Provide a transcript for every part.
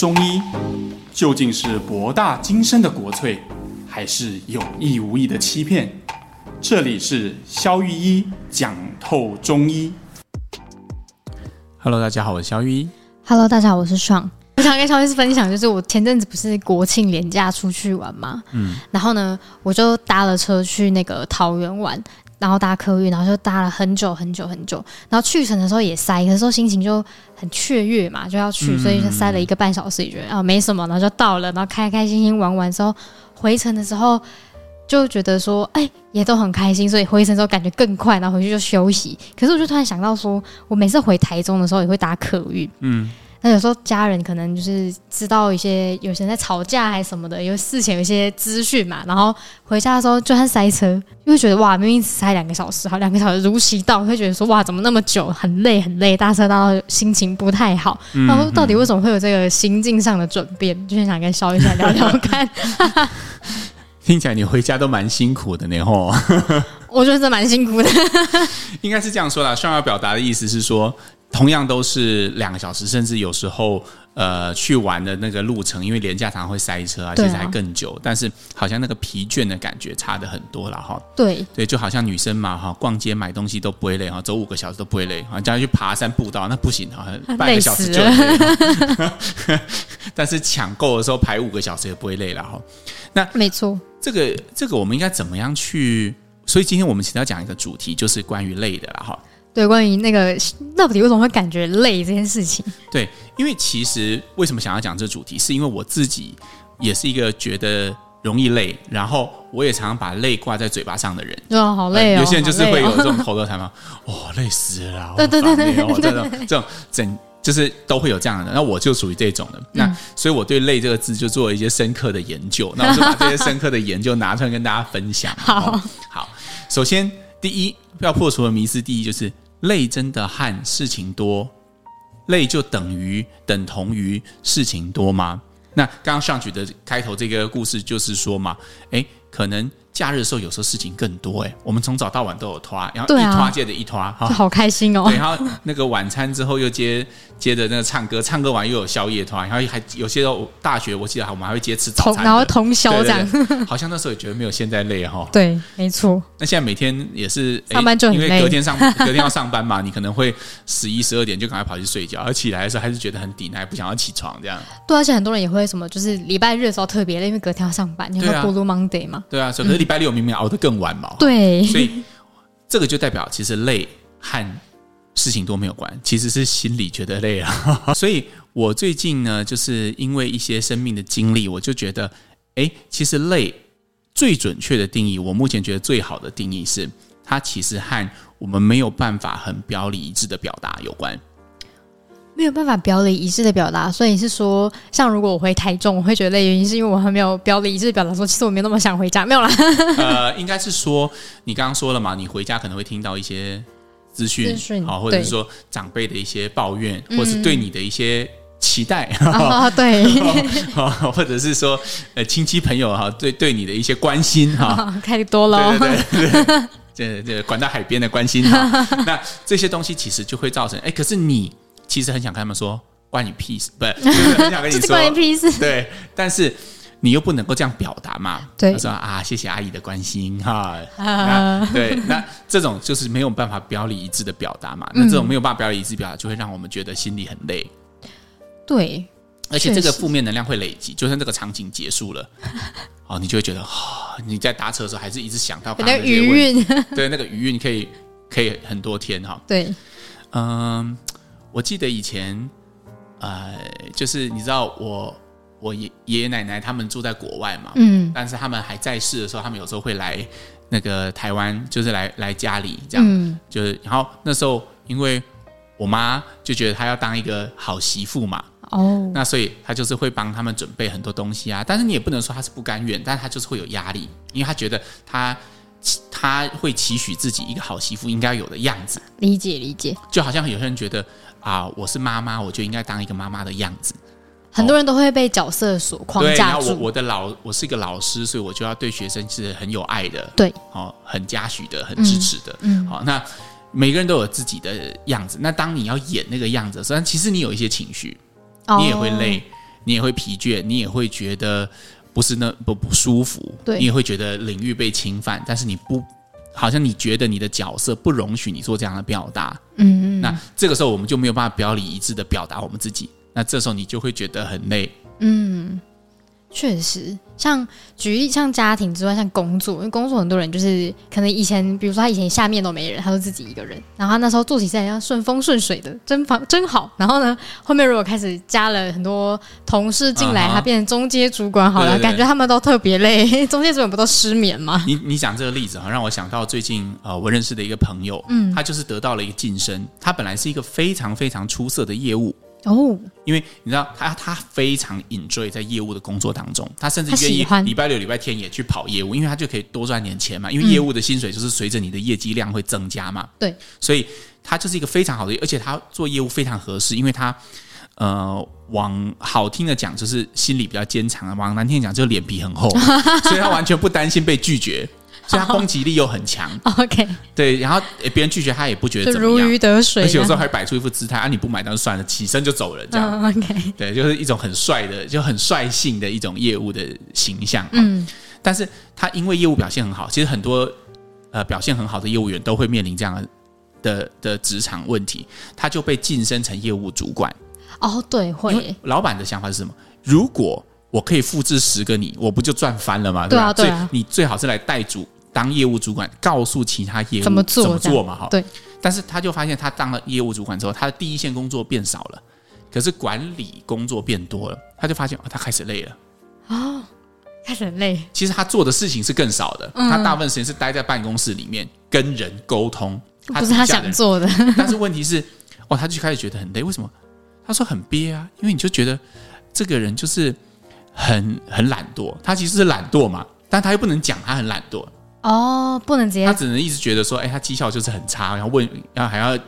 中医究竟是博大精深的国粹，还是有意无意的欺骗？这里是肖玉一讲透中医。Hello，大家好，我是肖玉一。Hello，大家好，我是爽。我想跟肖律师分享，就是我前阵子不是国庆连假出去玩嘛，嗯，然后呢，我就搭了车去那个桃园玩。然后搭客运，然后就搭了很久很久很久。然后去程的时候也塞，可是时候心情就很雀跃嘛，就要去，所以就塞了一个半小时，也觉得啊没什么，然后就到了，然后开开心心玩完之后，回程的时候就觉得说，哎，也都很开心，所以回程的时候感觉更快，然后回去就休息。可是我就突然想到说，我每次回台中的时候也会搭客运，嗯。那有时候家人可能就是知道一些有些人在吵架还是什么的，有事前有一些资讯嘛，然后回家的时候就算塞车，就会觉得哇，明明只塞两个小时，好两个小时如期到，会觉得说哇，怎么那么久，很累很累，搭车到心情不太好。然后到底为什么会有这个心境上的转变？就是想跟肖医师聊聊看。听起来你回家都蛮辛苦的呢，吼。我觉得这蛮辛苦的。应该是这样说啦，上要表达的意思是说。同样都是两个小时，甚至有时候，呃，去玩的那个路程，因为廉价常常会塞车啊，其实还更久。但是好像那个疲倦的感觉差的很多了哈。对对，就好像女生嘛哈，逛街买东西都不会累哈，走五个小时都不会累啊。叫她去爬山步道那不行哈，半个小时就累。但是抢购的时候排五个小时也不会累了哈。那没错，这个这个我们应该怎么样去？所以今天我们其实要讲一个主题，就是关于累的了哈。对，关于那个到底为什么会感觉累这件事情，对，因为其实为什么想要讲这个主题，是因为我自己也是一个觉得容易累，然后我也常常把累挂在嘴巴上的人。哦，好累哦！有些人就是会有这种 口头禅嘛，哦，累死了，对对对对，这种这种整就是都会有这样的。那我就属于这种的，那所以我对“累”这个字就做了一些深刻的研究，那我就把这些深刻的研究拿出来跟大家分享。好，好，首先。第一，要破除的迷思，第一就是累真的和事情多，累就等于等同于事情多吗？那刚刚上举的开头这个故事就是说嘛，诶，可能。假日的时候，有时候事情更多哎。我们从早到晚都有拖，然后一拖接着一拖，哈，好开心哦。对，然后那个晚餐之后又接接着那个唱歌，唱歌完又有宵夜拖，然后还有些时候大学，我记得我们还会接吃早餐，然后通宵这样。好像那时候也觉得没有现在累哈。对，没错。那现在每天也是上班就很累，因为隔天上隔天要上班嘛，你可能会十一十二点就赶快跑去睡觉，而起来的时候还是觉得很抵耐，不想要起床这样。对，而且很多人也会什么，就是礼拜日的时候特别累，因为隔天要上班，你会 Blue Monday 嘛。对啊，所以礼拜六明明熬得更。晚嘛？对，所以这个就代表其实累和事情多没有关，其实是心里觉得累啊。所以我最近呢，就是因为一些生命的经历，我就觉得，哎，其实累最准确的定义，我目前觉得最好的定义是，它其实和我们没有办法很表里一致的表达有关。没有办法表里一致的表达，所以是说，像如果我回台中，我会觉得累，原因是因为我还没有表里一致的表达说，其实我没有那么想回家，没有啦。呃，应该是说，你刚刚说了嘛，你回家可能会听到一些资讯，好，或者是说长辈的一些抱怨，或是对你的一些期待，啊，对，或者是说，呃，亲戚朋友哈，对对你的一些关心哈，太多了，对对对，这这管到海边的关心哈，那这些东西其实就会造成，哎，可是你。其实很想跟他们说关你屁事，不是，就是很想跟你说关你屁事。对，但是你又不能够这样表达嘛。对，他说啊，谢谢阿姨的关心哈。啊，对，那这种就是没有办法表里一致的表达嘛。那这种没有办法表里一致表达，就会让我们觉得心里很累。对，而且这个负面能量会累积，就算这个场景结束了，哦，你就会觉得，你在搭车的时候还是一直想到那个余韵。对，那个余韵可以可以很多天哈。对，嗯。我记得以前，呃，就是你知道我我爷爷爷奶奶他们住在国外嘛，嗯，但是他们还在世的时候，他们有时候会来那个台湾，就是来来家里这样，嗯，就是然后那时候因为我妈就觉得她要当一个好媳妇嘛，哦，那所以她就是会帮他们准备很多东西啊，但是你也不能说她是不甘愿，但是她就是会有压力，因为她觉得她。他会期许自己一个好媳妇应该有的样子，理解理解，就好像有些人觉得啊，我是妈妈，我就应该当一个妈妈的样子。很多人都会被角色所框架住。对，然后我我的老我是一个老师，所以我就要对学生是很有爱的，对，哦，很嘉许的，很支持的，嗯，好，那每个人都有自己的样子。那当你要演那个样子的时候，其实你有一些情绪，你也会累，你也会疲倦，你也会觉得不是那不不舒服，对，你也会觉得领域被侵犯，但是你不好像你觉得你的角色不容许你做这样的表达，嗯嗯，那这个时候我们就没有办法表里一致的表达我们自己，那这时候你就会觉得很累，嗯。确实，像举例，像家庭之外，像工作，因为工作很多人就是可能以前，比如说他以前下面都没人，他就自己一个人，然后他那时候做起来要顺风顺水的，真方真好。然后呢，后面如果开始加了很多同事进来，他变成中阶主管好了，感觉他们都特别累。中阶主管不都失眠吗？你你讲这个例子啊，让我想到最近呃，我认识的一个朋友，嗯，他就是得到了一个晋升，他本来是一个非常非常出色的业务。哦，因为你知道他他非常 enjoy 在业务的工作当中，他甚至愿意礼拜六礼拜天也去跑业务，因为他就可以多赚点钱嘛。因为业务的薪水就是随着你的业绩量会增加嘛。对，所以他就是一个非常好的，而且他做业务非常合适，因为他呃，往好听的讲就是心里比较坚强，往难听讲就是脸皮很厚，所以他完全不担心被拒绝。所以他攻击力又很强，OK，对，然后别人拒绝他也不觉得怎么样，如鱼得水，而且有时候还摆出一副姿态啊，你不买单就算了，起身就走人，这样，OK，对，就是一种很帅的，就很率性的一种业务的形象。嗯，但是他因为业务表现很好，其实很多呃表现很好的业务员都会面临这样的的的职场问题，他就被晋升成业务主管。哦，对，会。老板的想法是什么？如果我可以复制十个你，我不就赚翻了吗？对啊，对啊。所以你最好是来带组。当业务主管，告诉其他业务怎么做，怎么做嘛？哈，对。但是他就发现，他当了业务主管之后，他的第一线工作变少了，可是管理工作变多了。他就发现，哦，他开始累了。哦，开始很累。其实他做的事情是更少的，嗯、他大部分时间是待在办公室里面跟人沟通，不是他想做的。但是问题是，哦，他就开始觉得很累。为什么？他说很憋啊，因为你就觉得这个人就是很很懒惰。他其实是懒惰嘛，但他又不能讲他很懒惰。哦，不能直接，他只能一直觉得说，哎，他绩效就是很差，然后问，然后还要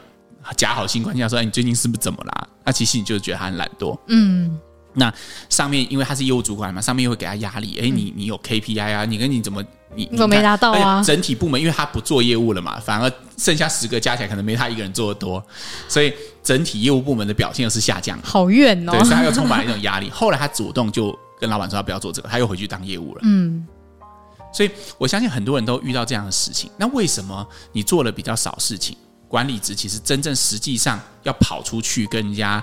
假好心关心说，哎，你最近是不是怎么啦？那其实你就觉得他很懒惰。嗯，那上面因为他是业务主管嘛，上面又会给他压力，哎，你你有 KPI 啊，你跟你怎么你怎么没达到啊？整体部门因为他不做业务了嘛，反而剩下十个加起来可能没他一个人做的多，所以整体业务部门的表现又是下降的。好怨哦，对，所以他又充满了一种压力。后来他主动就跟老板说他不要做这个，他又回去当业务了。嗯。所以，我相信很多人都遇到这样的事情。那为什么你做了比较少事情，管理职其实真正实际上要跑出去跟人家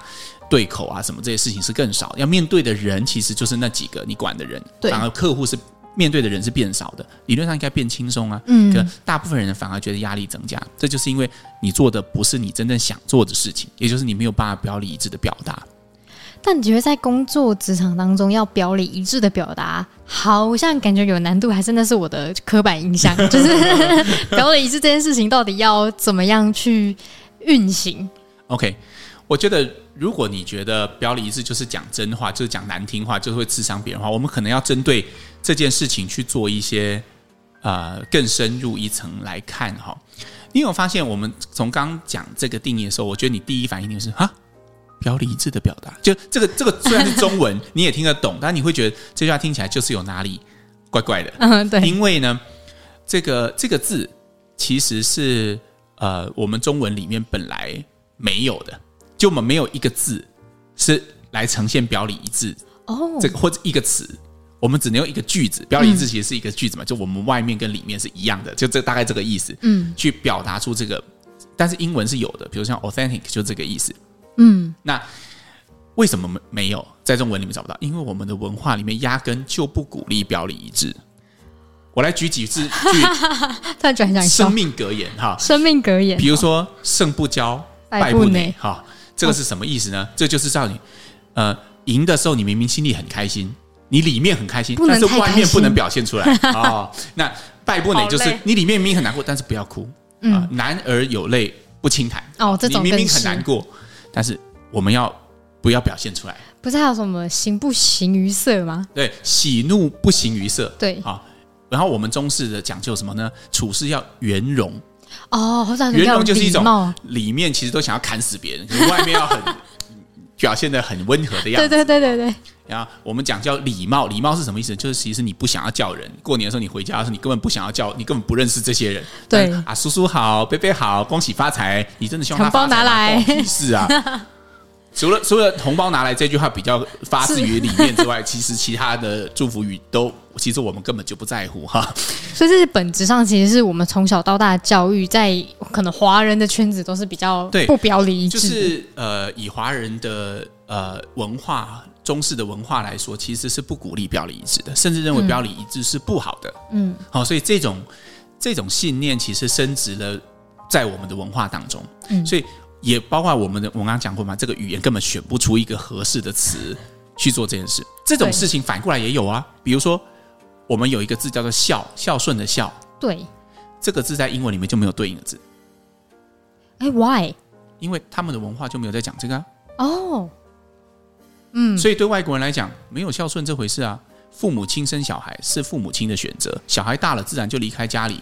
对口啊，什么这些事情是更少。要面对的人其实就是那几个你管的人，对，反而客户是面对的人是变少的。理论上应该变轻松啊，嗯，可大部分人反而觉得压力增加。这就是因为你做的不是你真正想做的事情，也就是你没有办法表里一致的表达。但你觉得在工作职场当中要表里一致的表达，好像感觉有难度，还是那是我的刻板印象？就是 表里一致这件事情到底要怎么样去运行？OK，我觉得如果你觉得表里一致就是讲真话，就是讲难听话，就是会刺伤别人的话，我们可能要针对这件事情去做一些呃更深入一层来看哈。你有发现，我们从刚讲这个定义的时候，我觉得你第一反应就是哈。表里一致的表达，就这个这个虽然是中文，你也听得懂，但你会觉得这句话听起来就是有哪里怪怪的。嗯，对。因为呢，这个这个字其实是呃，我们中文里面本来没有的，就我们没有一个字是来呈现表里一致。哦，这个或者一个词，我们只能用一个句子。表里一致其实是一个句子嘛，就我们外面跟里面是一样的，就这大概这个意思。嗯，去表达出这个，但是英文是有的，比如像 authentic 就这个意思。嗯，那为什么没没有在中文里面找不到？因为我们的文化里面压根就不鼓励表里一致。我来举几字句，再转讲生命格言哈，生命格言，比如说“胜不骄，败不馁”哈，这个是什么意思呢？这就是叫你呃赢的时候，你明明心里很开心，你里面很开心，但是外面不能表现出来啊。那败不馁就是你里面明明很难过，但是不要哭啊。男儿有泪。不轻弹哦，这种你明明很难过，但是我们要不要表现出来？不是还有什么“形不形于色”吗？对，喜怒不形于色。对，好。然后我们中式的讲究什么呢？处事要圆融哦，圆融就是一种里面其实都想要砍死别人，外面要很 表现的很温和的样子。对对对对对。然后我们讲叫礼貌，礼貌是什么意思？就是其实你不想要叫人，过年的时候你回家的时候，你根本不想要叫，你根本不认识这些人。对啊，叔叔好，伯伯好，恭喜发财，你真的希望他红包拿来？是啊，除了除了红包拿来这句话比较发自于里面之外，其实其他的祝福语都，其实我们根本就不在乎哈。所以这是本质上，其实是我们从小到大的教育，在可能华人的圈子都是比较不表里一致。就是呃，以华人的呃文化、中式的文化来说，其实是不鼓励表里一致的，甚至认为表里一致是不好的。嗯，好，所以这种这种信念其实升值了在我们的文化当中。嗯，所以。也包括我们的，我刚刚讲过嘛，这个语言根本选不出一个合适的词去做这件事。这种事情反过来也有啊，比如说我们有一个字叫做孝，孝顺的孝，对，这个字在英文里面就没有对应的字。哎，why？因为他们的文化就没有在讲这个啊。哦，嗯，所以对外国人来讲，没有孝顺这回事啊。父母亲生小孩是父母亲的选择，小孩大了自然就离开家里。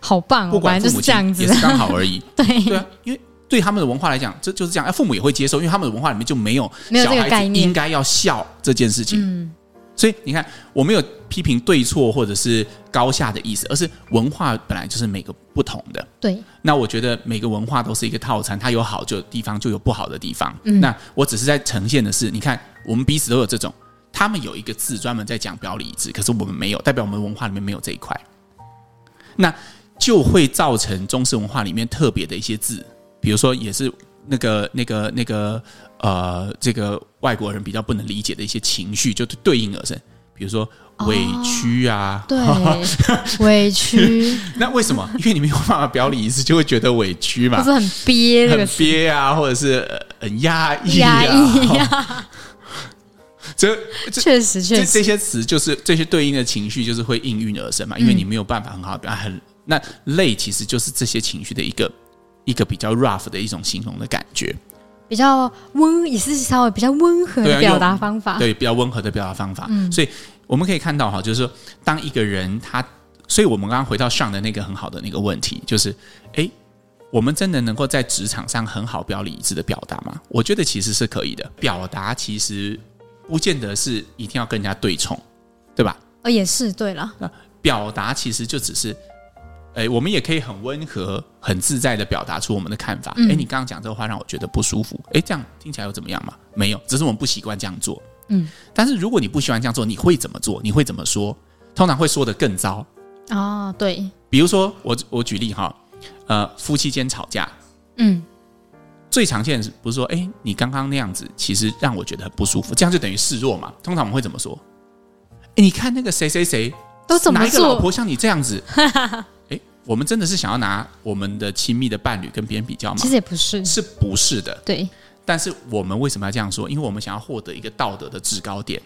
好棒，不管父母亲也是刚好而已。对对啊，因为。对他们的文化来讲，这就是这样。父母也会接受，因为他们的文化里面就没有小孩子应该要孝这件事情。嗯，所以你看，我没有批评对错或者是高下的意思，而是文化本来就是每个不同的。对，那我觉得每个文化都是一个套餐，它有好就地方，就有不好的地方。嗯，那我只是在呈现的是，你看，我们彼此都有这种，他们有一个字专门在讲表里一致，可是我们没有，代表我们文化里面没有这一块，那就会造成中式文化里面特别的一些字。比如说，也是那个、那个、那个，呃，这个外国人比较不能理解的一些情绪，就对应而生。比如说委屈啊，对，委屈。那为什么？因为你没有办法表里一致，就会觉得委屈嘛，就是很憋，很憋啊，或者是很压抑啊。压抑啊。这确实确实，这些词就是这些对应的情绪，就是会应运而生嘛。因为你没有办法很好的表达，很那累，其实就是这些情绪的一个。一个比较 rough 的一种形容的感觉，比较温也是稍微比较温和的表达方法，对，比较温和的表达方法。嗯，所以我们可以看到哈，就是说，当一个人他，所以我们刚刚回到上的那个很好的那个问题，就是，哎，我们真的能够在职场上很好表里一致的表达吗？我觉得其实是可以的。表达其实不见得是一定要跟人家对冲，对吧？呃，也是对了。那表达其实就只是。哎，我们也可以很温和、很自在的表达出我们的看法。哎，你刚刚讲这个话让我觉得不舒服。哎，这样听起来又怎么样嘛？没有，只是我们不习惯这样做。嗯，但是如果你不喜欢这样做，你会怎么做？你会怎么说？通常会说的更糟。哦，对。比如说，我我举例哈，呃，夫妻间吵架，嗯，最常见不是说，哎，你刚刚那样子，其实让我觉得很不舒服，这样就等于示弱嘛？通常我们会怎么说？哎，你看那个谁谁谁都怎么一个老婆像你这样子？我们真的是想要拿我们的亲密的伴侣跟别人比较吗？其实也不是，是不是的？对。但是我们为什么要这样说？因为我们想要获得一个道德的制高点。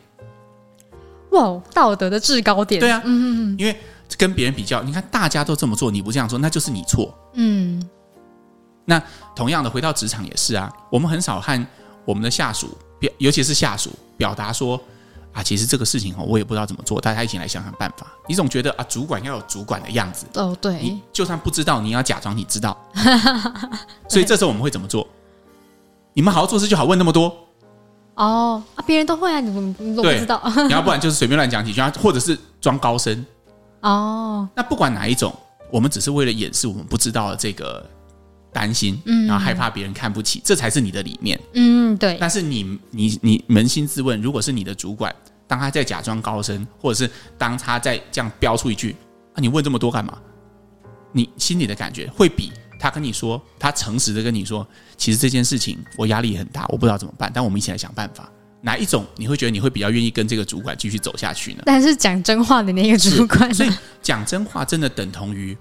哇，道德的制高点。对啊，嗯嗯嗯。因为跟别人比较，你看大家都这么做，你不这样做，那就是你错。嗯。那同样的，回到职场也是啊，我们很少和我们的下属表，尤其是下属表达说。啊，其实这个事情哦，我也不知道怎么做，大家一起来想想办法。你总觉得啊，主管要有主管的样子哦，对，你就算不知道，你要假装你知道。所以这时候我们会怎么做？你们好好做事就好，问那么多哦啊，别人都会啊，你们都不知道。你要不然 就是随便乱讲几句，或者是装高深哦。那不管哪一种，我们只是为了掩饰我们不知道的这个担心，嗯，然后害怕别人看不起，这才是你的理念，嗯，对。但是你你你扪心自问，如果是你的主管，当他在假装高深，或者是当他在这样飙出一句啊，你问这么多干嘛？你心里的感觉会比他跟你说，他诚实的跟你说，其实这件事情我压力很大，我不知道怎么办，但我们一起来想办法。哪一种你会觉得你会比较愿意跟这个主管继续走下去呢？但是讲真话的那个主管，所以讲真话真的等同于。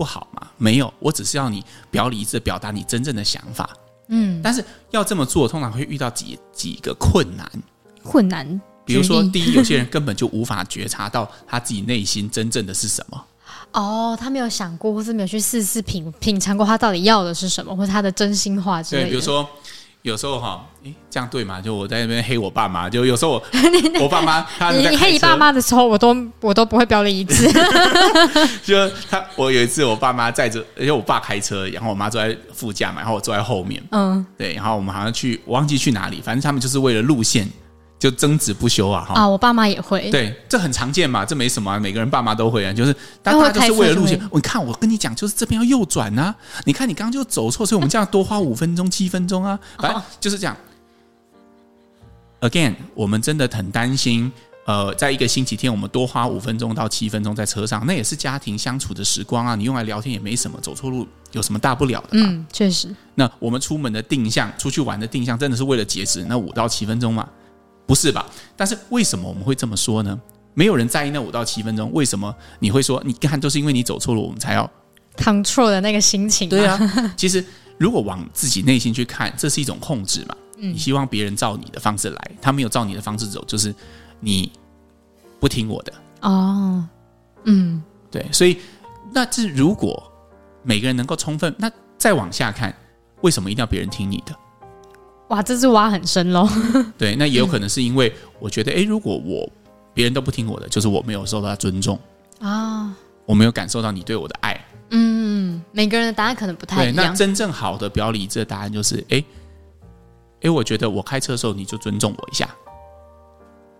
不好吗？没有，我只是要你表里一致表达你真正的想法。嗯，但是要这么做，通常会遇到几几个困难。困难，比如说，第一，有些人 根本就无法觉察到他自己内心真正的是什么。哦，他没有想过，或是没有去试试品品尝过，他到底要的是什么，或是他的真心话之类的。对，比如说。有时候哈，诶，这样对吗？就我在那边黑我爸妈，就有时候我 我爸妈他你黑你爸妈的时候，我都我都不会表里一致。就他，我有一次我爸妈载着，而且我爸开车，然后我妈坐在副驾嘛，然后我坐在后面。嗯，对，然后我们好像去，我忘记去哪里，反正他们就是为了路线。就争执不休啊！哈啊，我爸妈也会。对，这很常见嘛，这没什么，每个人爸妈都会啊。就是大家就是为了路线，你看我跟你讲，就是这边要右转啊。你看你刚刚就走错，所以我们这样多花五分钟、七分钟啊。反正就是这样。again，我们真的很担心。呃，在一个星期天，我们多花五分钟到七分钟在车上，那也是家庭相处的时光啊。你用来聊天也没什么，走错路有什么大不了的？嗯，确实。那我们出门的定向，出去玩的定向，真的是为了节食那五到七分钟吗？不是吧？但是为什么我们会这么说呢？没有人在意那五到七分钟，为什么你会说？你看，都是因为你走错了，我们才要 control 的那个心情。对啊，其实如果往自己内心去看，这是一种控制嘛。嗯，你希望别人照你的方式来，他没有照你的方式走，就是你。不听我的哦，嗯，对，所以那这如果每个人能够充分，那再往下看，为什么一定要别人听你的？哇，这是挖很深喽。对，那也有可能是因为我觉得，哎、嗯，如果我别人都不听我的，就是我没有受到尊重啊，哦、我没有感受到你对我的爱。嗯，每个人的答案可能不太一样。对，那真正好的表里，这个答案就是，哎，哎，我觉得我开车的时候你就尊重我一下。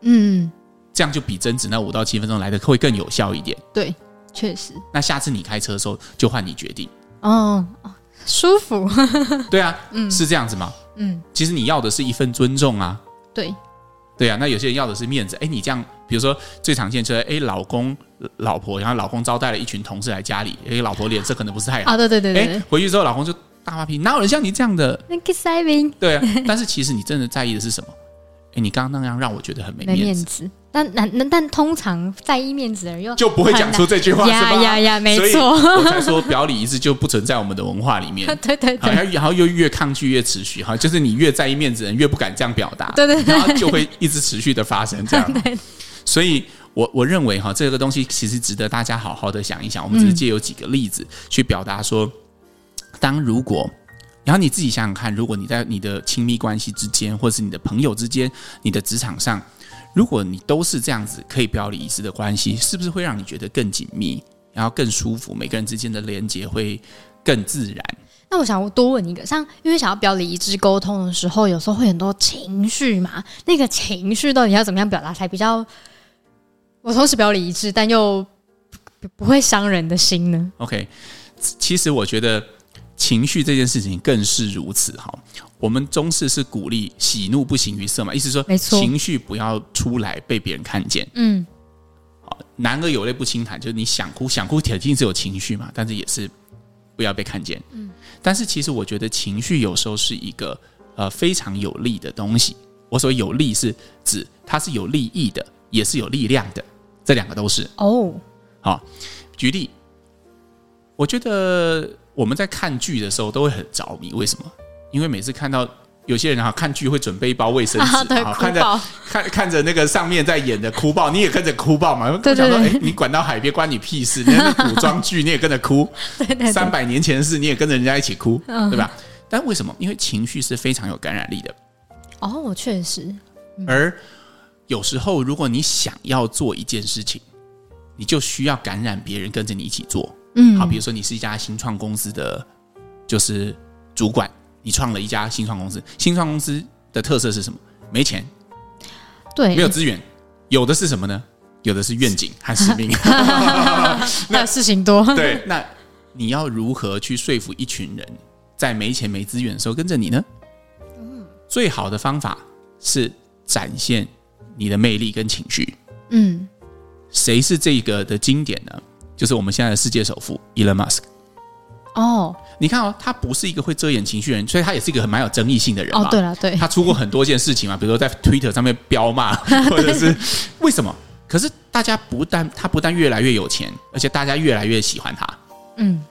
嗯。这样就比争执那五到七分钟来的会更有效一点。对，确实。那下次你开车的时候就换你决定。哦，舒服。对啊，嗯，是这样子吗？嗯，其实你要的是一份尊重啊。对，对啊。那有些人要的是面子。哎，你这样，比如说最常见就是，哎，老公、老婆，然后老公招待了一群同事来家里，哎，老婆脸色可能不是太好。啊，对对对对。哎，回去之后老公就大发脾气，哪有人像你这样的？那个塞宾。对啊，但是其实你真的在意的是什么？哎，你刚刚那样让我觉得很没面子。但但但通常在意面子的人又就不会讲出这句话，呀呀呀，没错。我才说表里一致就不存在我们的文化里面。对对对。然后又越抗拒越持续，哈，就是你越在意面子的人越不敢这样表达。对对对。然后就会一直持续的发生这样。所以我我认为哈，这个东西其实值得大家好好的想一想。我们只是借有几个例子去表达说，当如果，然后你自己想想看，如果你在你的亲密关系之间，或者是你的朋友之间，你的职场上。如果你都是这样子可以表里一致的关系，是不是会让你觉得更紧密，然后更舒服？每个人之间的连接会更自然。那我想多问一个，像因为想要表里一致沟通的时候，有时候会很多情绪嘛，那个情绪到底要怎么样表达才比较，我同时表里一致，但又不，不会伤人的心呢？OK，其实我觉得。情绪这件事情更是如此哈。我们中式是鼓励喜怒不形于色嘛，意思说，情绪不要出来被别人看见。嗯，好，男儿有泪不轻弹，就是你想哭想哭，铁定是有情绪嘛，但是也是不要被看见。嗯，但是其实我觉得情绪有时候是一个呃非常有利的东西。我所谓有利是指它是有利益的，也是有力量的，这两个都是。哦，好，举例，我觉得。我们在看剧的时候都会很着迷，为什么？因为每次看到有些人哈看剧会准备一包卫生纸，啊、看着看看着那个上面在演的哭爆，你也跟着哭爆嘛？对对对，我想说，哎，你管到海边关你屁事？那个古装剧你也跟着哭，三百年前的事你也跟着人家一起哭，对吧？但为什么？因为情绪是非常有感染力的。哦，确实。而有时候，如果你想要做一件事情，你就需要感染别人跟着你一起做。嗯，好，比如说你是一家新创公司的，就是主管，你创了一家新创公司。新创公司的特色是什么？没钱，对，没有资源，有的是什么呢？有的是愿景和使命。那事情多，对，那你要如何去说服一群人，在没钱没资源的时候跟着你呢？嗯，最好的方法是展现你的魅力跟情绪。嗯，谁是这个的经典呢？就是我们现在的世界首富 Elon Musk。哦，你看哦，他不是一个会遮掩情绪的人，所以他也是一个很蛮有争议性的人嘛。哦，对了，对，他出过很多件事情嘛，比如说在 Twitter 上面飙骂，或者是为什么？可是大家不但他不但越来越有钱，而且大家越来越喜欢他。嗯，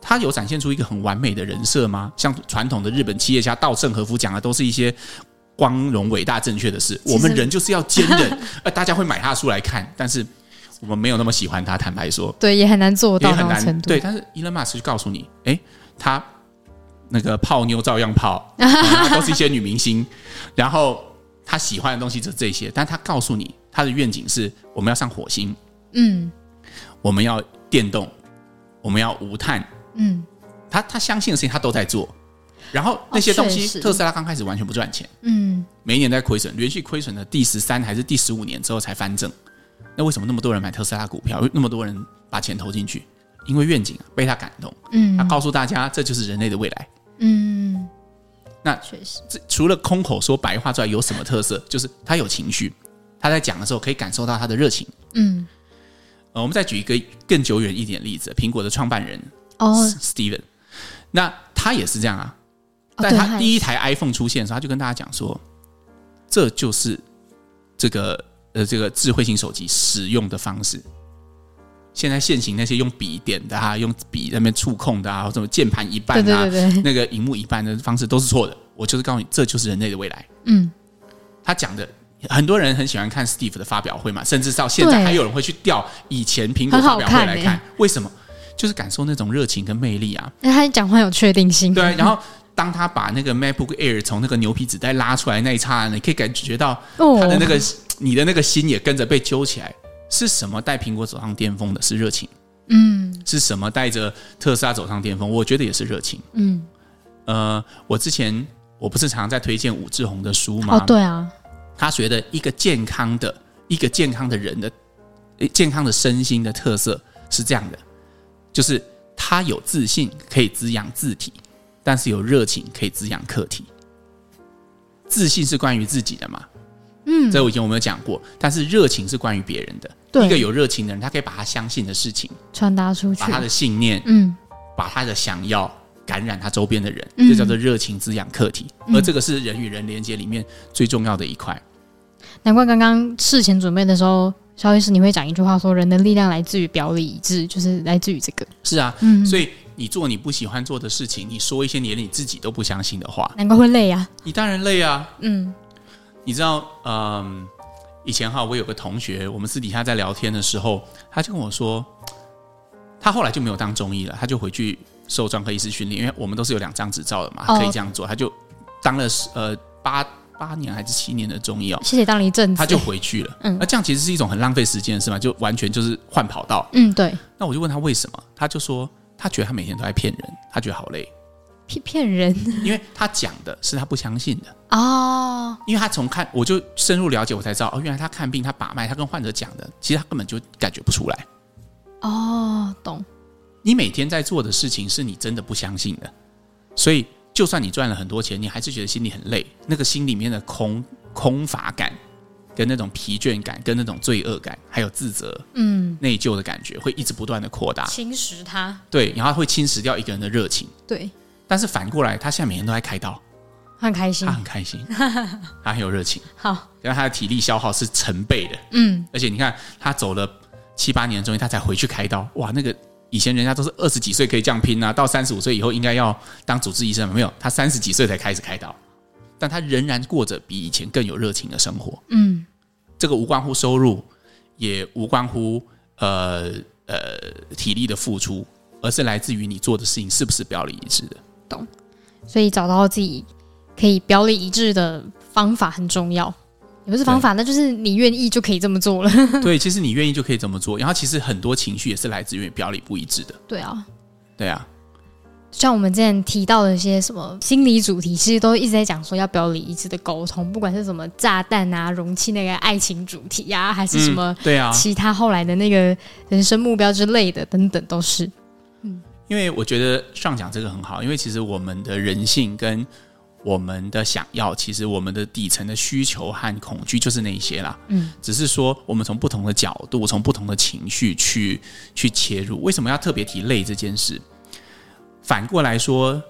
他有展现出一个很完美的人设吗？像传统的日本企业家稻盛和夫讲的，都是一些光荣、伟大、正确的事。我们人就是要坚韧，呃，大家会买他的书来看，但是。我们没有那么喜欢他，坦白说，对，也很难做到那种程度。对，但是 Elon Musk 就告诉你，哎，他那个泡妞照样泡，嗯、都是一些女明星，然后他喜欢的东西就是这些，但他告诉你，他的愿景是我们要上火星，嗯，我们要电动，我们要无碳，嗯，他他相信的事情他都在做，然后那些东西，哦、特斯拉刚开始完全不赚钱，嗯，每一年在亏损，连续亏损的第十三还是第十五年之后才翻正。那为什么那么多人买特斯拉股票？那么多人把钱投进去？因为愿景啊被他感动。嗯，他告诉大家，这就是人类的未来。嗯，那确实，这除了空口说白话之外，有什么特色？就是他有情绪，他在讲的时候可以感受到他的热情。嗯，呃，我们再举一个更久远一点的例子，苹果的创办人哦，Steven，那他也是这样啊。但他第一台 iPhone 出现的时候，他就跟大家讲说，这就是这个呃这个智慧型手机使用的方式。现在现行那些用笔点的啊，用笔那边触控的啊，或什么键盘一半啊，那个荧幕一半的方式都是错的。我就是告诉你，这就是人类的未来。嗯，他讲的很多人很喜欢看 Steve 的发表会嘛，甚至到现在还有人会去调以前苹果发表会来看，看为什么？就是感受那种热情跟魅力啊。那他讲话有确定性。对，然后。当他把那个 MacBook Air 从那个牛皮纸袋拉出来那一刹那，你可以感觉到他的那个、哦、你的那个心也跟着被揪起来。是什么带苹果走上巅峰的？是热情。嗯，是什么带着特斯拉走上巅峰？我觉得也是热情。嗯，呃，我之前我不是常常在推荐武志红的书吗？哦，对啊。他觉得一个健康的一个健康的人的健康的身心的特色是这样的，就是他有自信，可以滋养自体。但是有热情可以滋养客体，自信是关于自己的嘛？嗯，这我以前我没有讲过。但是热情是关于别人的。对，一个有热情的人，他可以把他相信的事情传达出去，把他的信念，嗯，把他的想要感染他周边的人，嗯，这叫做热情滋养客体。而这个是人与人连接里面最重要的一块。难怪刚刚事前准备的时候，萧医师你会讲一句话说：“人的力量来自于表里一致，就是来自于这个。”是啊，嗯，所以。你做你不喜欢做的事情，你说一些你连你自己都不相信的话，难怪会累啊！你当然累啊。嗯，你知道，嗯，以前哈，我有个同学，我们私底下在聊天的时候，他就跟我说，他后来就没有当中医了，他就回去受专科医师训练，因为我们都是有两张执照的嘛，可以这样做，他就当了呃八八年还是七年的中医哦。谢谢当了一阵子，他就回去了。嗯，那这样其实是一种很浪费时间的事嘛，就完全就是换跑道。嗯，对。那我就问他为什么，他就说。他觉得他每天都在骗人，他觉得好累，骗 骗人，因为他讲的是他不相信的哦。因为他从看我就深入了解，我才知道哦，原来他看病他把脉，他跟患者讲的，其实他根本就感觉不出来。哦，懂。你每天在做的事情是你真的不相信的，所以就算你赚了很多钱，你还是觉得心里很累，那个心里面的空空乏感。跟那种疲倦感，跟那种罪恶感，还有自责、嗯，内疚的感觉，会一直不断的扩大，侵蚀他。对，然后会侵蚀掉一个人的热情。对，但是反过来，他现在每天都在开刀，很开心，他很开心，他很有热情。好，然后他的体力消耗是成倍的。嗯，而且你看，他走了七八年，终于他才回去开刀。哇，那个以前人家都是二十几岁可以这样拼啊，到三十五岁以后应该要当主治医生，没有，他三十几岁才开始开刀。但他仍然过着比以前更有热情的生活。嗯，这个无关乎收入，也无关乎呃呃体力的付出，而是来自于你做的事情是不是表里一致的。懂。所以找到自己可以表里一致的方法很重要。也不是方法，那就是你愿意就可以这么做了。对，其实你愿意就可以这么做。然后其实很多情绪也是来自于表里不一致的。对啊。对啊。像我们之前提到的一些什么心理主题，其实都一直在讲说要表里一致的沟通，不管是什么炸弹啊、容器那个爱情主题呀、啊，还是什么对啊，其他后来的那个人生目标之类的等等，都是。嗯，因为我觉得上讲这个很好，因为其实我们的人性跟我们的想要，其实我们的底层的需求和恐惧就是那些啦。嗯，只是说我们从不同的角度，从不同的情绪去去切入。为什么要特别提累这件事？反过来说，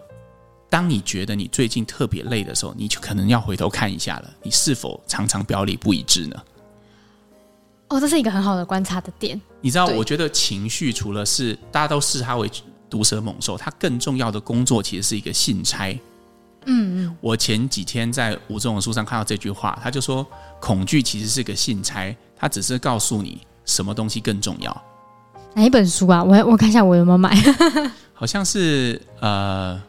当你觉得你最近特别累的时候，你就可能要回头看一下了，你是否常常表里不一致呢？哦，这是一个很好的观察的点。你知道，我觉得情绪除了是大家都视它为毒蛇猛兽，它更重要的工作其实是一个信差。嗯嗯。我前几天在吴仲文书上看到这句话，他就说，恐惧其实是个信差，他只是告诉你什么东西更重要。哪一本书啊？我我看一下我有没有买。好像是呃，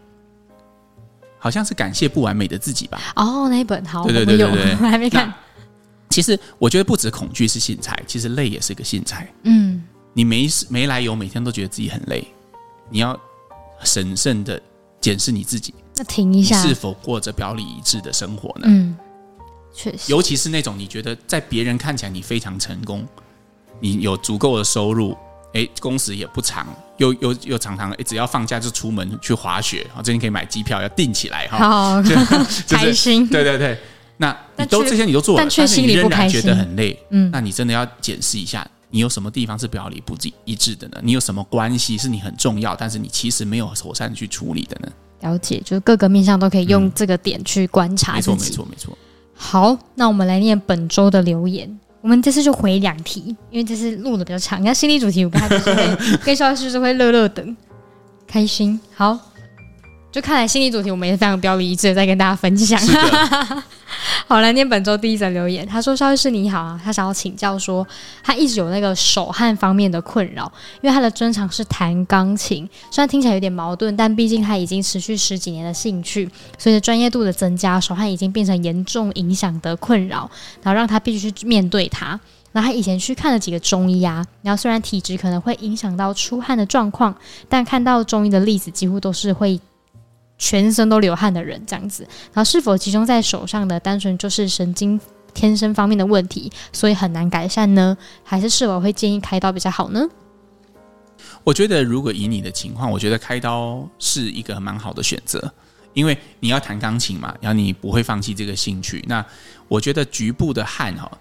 好像是感谢不完美的自己吧。哦，那一本好，对对对对对，我还没看。其实我觉得不止恐惧是信差，其实累也是个信差。嗯，你没没来由每天都觉得自己很累，你要审慎的检视你自己。那停一下，是否过着表里一致的生活呢？嗯，确实。尤其是那种你觉得在别人看起来你非常成功，你有足够的收入。哎，工时也不长，又又又常常哎，只要放假就出门去滑雪，啊，最近可以买机票要订起来哈，好 开心，对对对。那你都这些你都做了，但却心里不开心，觉得很累，嗯，那你真的要检视一下，你有什么地方是表里不一致的呢？你有什么关系是你很重要，但是你其实没有妥善去处理的呢？了解，就是各个面向都可以用这个点去观察。没错，没错，没错。好，那我们来念本周的留言。我们这次就回两题，因为这次录的比较长。你看心理主题，我刚才就是会跟肖老师是会乐乐等，开心。好。就看来心理主题我们也是非常标一致的，在跟大家分享。好，来念本周第一则留言。他说：“肖律师你好啊，他想要请教说，他一直有那个手汗方面的困扰，因为他的专长是弹钢琴，虽然听起来有点矛盾，但毕竟他已经持续十几年的兴趣，随着专业度的增加，手汗已经变成严重影响的困扰，然后让他必须去面对它。然后他以前去看了几个中医啊，然后虽然体质可能会影响到出汗的状况，但看到中医的例子几乎都是会。”全身都流汗的人，这样子，然后是否集中在手上的单纯就是神经天生方面的问题，所以很难改善呢？还是是否会建议开刀比较好呢？我觉得，如果以你的情况，我觉得开刀是一个蛮好的选择，因为你要弹钢琴嘛，然后你不会放弃这个兴趣。那我觉得局部的汗哈。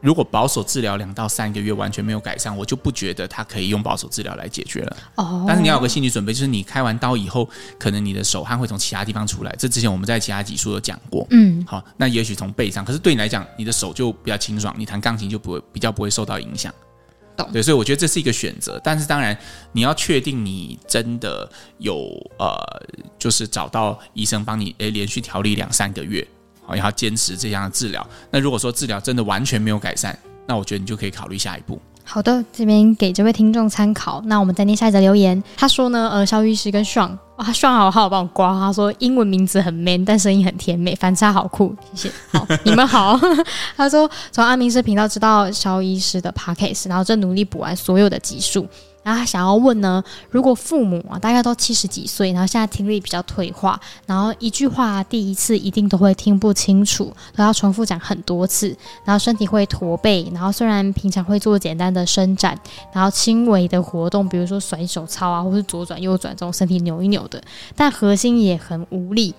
如果保守治疗两到三个月完全没有改善，我就不觉得它可以用保守治疗来解决了。哦，但是你要有个心理准备，就是你开完刀以后，可能你的手汗会从其他地方出来。这之前我们在其他集数有讲过。嗯，好，那也许从背上，可是对你来讲，你的手就比较清爽，你弹钢琴就不会比较不会受到影响。懂。对，所以我觉得这是一个选择。但是当然，你要确定你真的有呃，就是找到医生帮你诶连续调理两三个月。也要坚持这样的治疗。那如果说治疗真的完全没有改善，那我觉得你就可以考虑下一步。好的，这边给这位听众参考。那我们再念下一则留言。他说呢，呃，肖医师跟 Sean，哇爽好好帮我刮。他说英文名字很 man，但声音很甜美，反差好酷。谢谢。好，你们好。他说从阿明师频道知道肖医师的 Podcast，然后正努力补完所有的集数。然后他想要问呢，如果父母啊大概都七十几岁，然后现在听力比较退化，然后一句话第一次一定都会听不清楚，都要重复讲很多次，然后身体会驼背，然后虽然平常会做简单的伸展，然后轻微的活动，比如说甩手操啊，或是左转右转这种身体扭一扭的，但核心也很无力。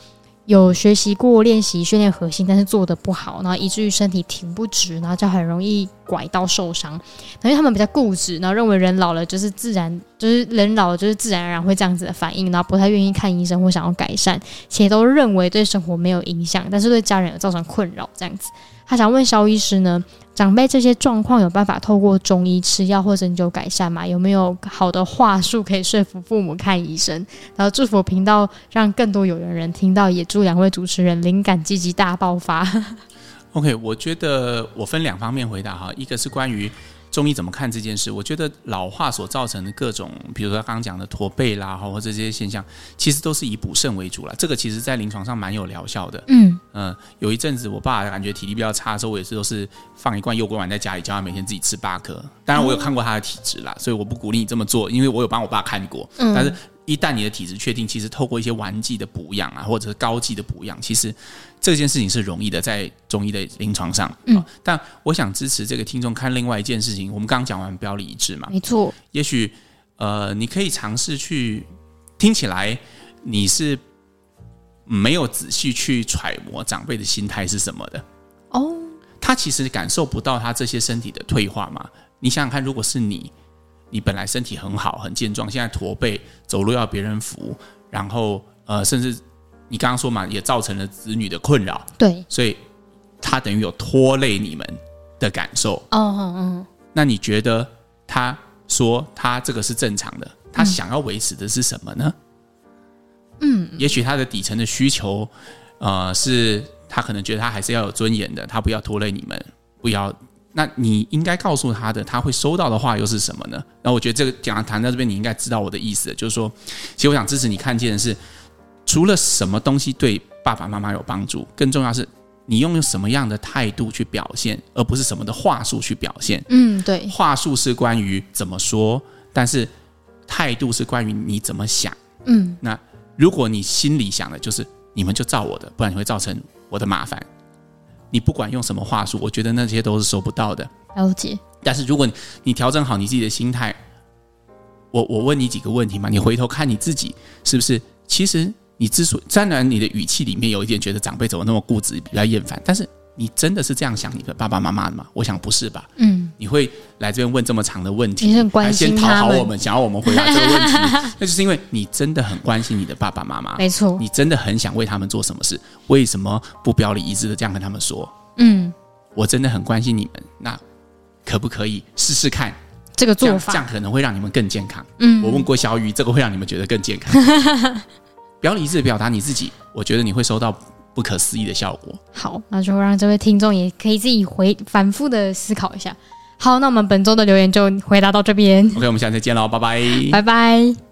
有学习过练习训练核心，但是做的不好，然后以至于身体挺不直，然后就很容易拐到受伤。因为他们比较固执，然后认为人老了就是自然，就是人老了就是自然而然会这样子的反应，然后不太愿意看医生或想要改善，且都认为对生活没有影响，但是对家人有造成困扰这样子。他想问肖医师呢，长辈这些状况有办法透过中医吃药或针灸改善吗？有没有好的话术可以说服父母看医生？然后祝福频道让更多有缘人听到，也祝两位主持人灵感积极大爆发。OK，我觉得我分两方面回答哈，一个是关于。中医怎么看这件事？我觉得老化所造成的各种，比如说刚刚讲的驼背啦，或者这些现象，其实都是以补肾为主了。这个其实在临床上蛮有疗效的。嗯嗯、呃，有一阵子我爸感觉体力比较差的时候，我也是都是放一罐右归丸在家里，叫他每天自己吃八颗。当然我有看过他的体质啦，所以我不鼓励你这么做，因为我有帮我爸看过。嗯，但是。一旦你的体质确定，其实透过一些丸剂的补养啊，或者是膏剂的补养，其实这件事情是容易的，在中医的临床上。嗯，但我想支持这个听众看另外一件事情。我们刚刚讲完表里一致嘛，没错。也许呃，你可以尝试去听起来你是没有仔细去揣摩长辈的心态是什么的哦。他其实感受不到他这些身体的退化嘛。你想想看，如果是你。你本来身体很好，很健壮，现在驼背，走路要别人扶，然后呃，甚至你刚刚说嘛，也造成了子女的困扰。对，所以他等于有拖累你们的感受。哦哦哦。那你觉得他说他这个是正常的，他想要维持的是什么呢？嗯，也许他的底层的需求，呃，是他可能觉得他还是要有尊严的，他不要拖累你们，不要。那你应该告诉他的，他会收到的话又是什么呢？那我觉得这个讲谈到这边，你应该知道我的意思，就是说，其实我想支持你看见的是，除了什么东西对爸爸妈妈有帮助，更重要是你用什么样的态度去表现，而不是什么的话术去表现。嗯，对，话术是关于怎么说，但是态度是关于你怎么想。嗯，那如果你心里想的就是你们就照我的，不然你会造成我的麻烦。你不管用什么话术，我觉得那些都是收不到的。了解。但是如果你你调整好你自己的心态，我我问你几个问题嘛，你回头看你自己是不是？其实你之所以，虽然你的语气里面有一点觉得长辈怎么那么固执，比较厌烦，但是你真的是这样想你的爸爸妈妈的吗？我想不是吧。嗯，你会来这边问这么长的问题，还先讨好我们，想要我们回答这个问题，那就是因为你真的很关心你的爸爸妈妈，没错，你真的很想为他们做什么事，为什么不表里一致的这样跟他们说？嗯，我真的很关心你们，那可不可以试试看？这个做法这样，可能会让你们更健康。嗯，我问过小雨，这个会让你们觉得更健康。表里一致的表达你自己，我觉得你会收到不可思议的效果。好，那就让这位听众也可以自己回反复的思考一下。好，那我们本周的留言就回答到这边。OK，我们下次再见喽，拜拜，拜拜。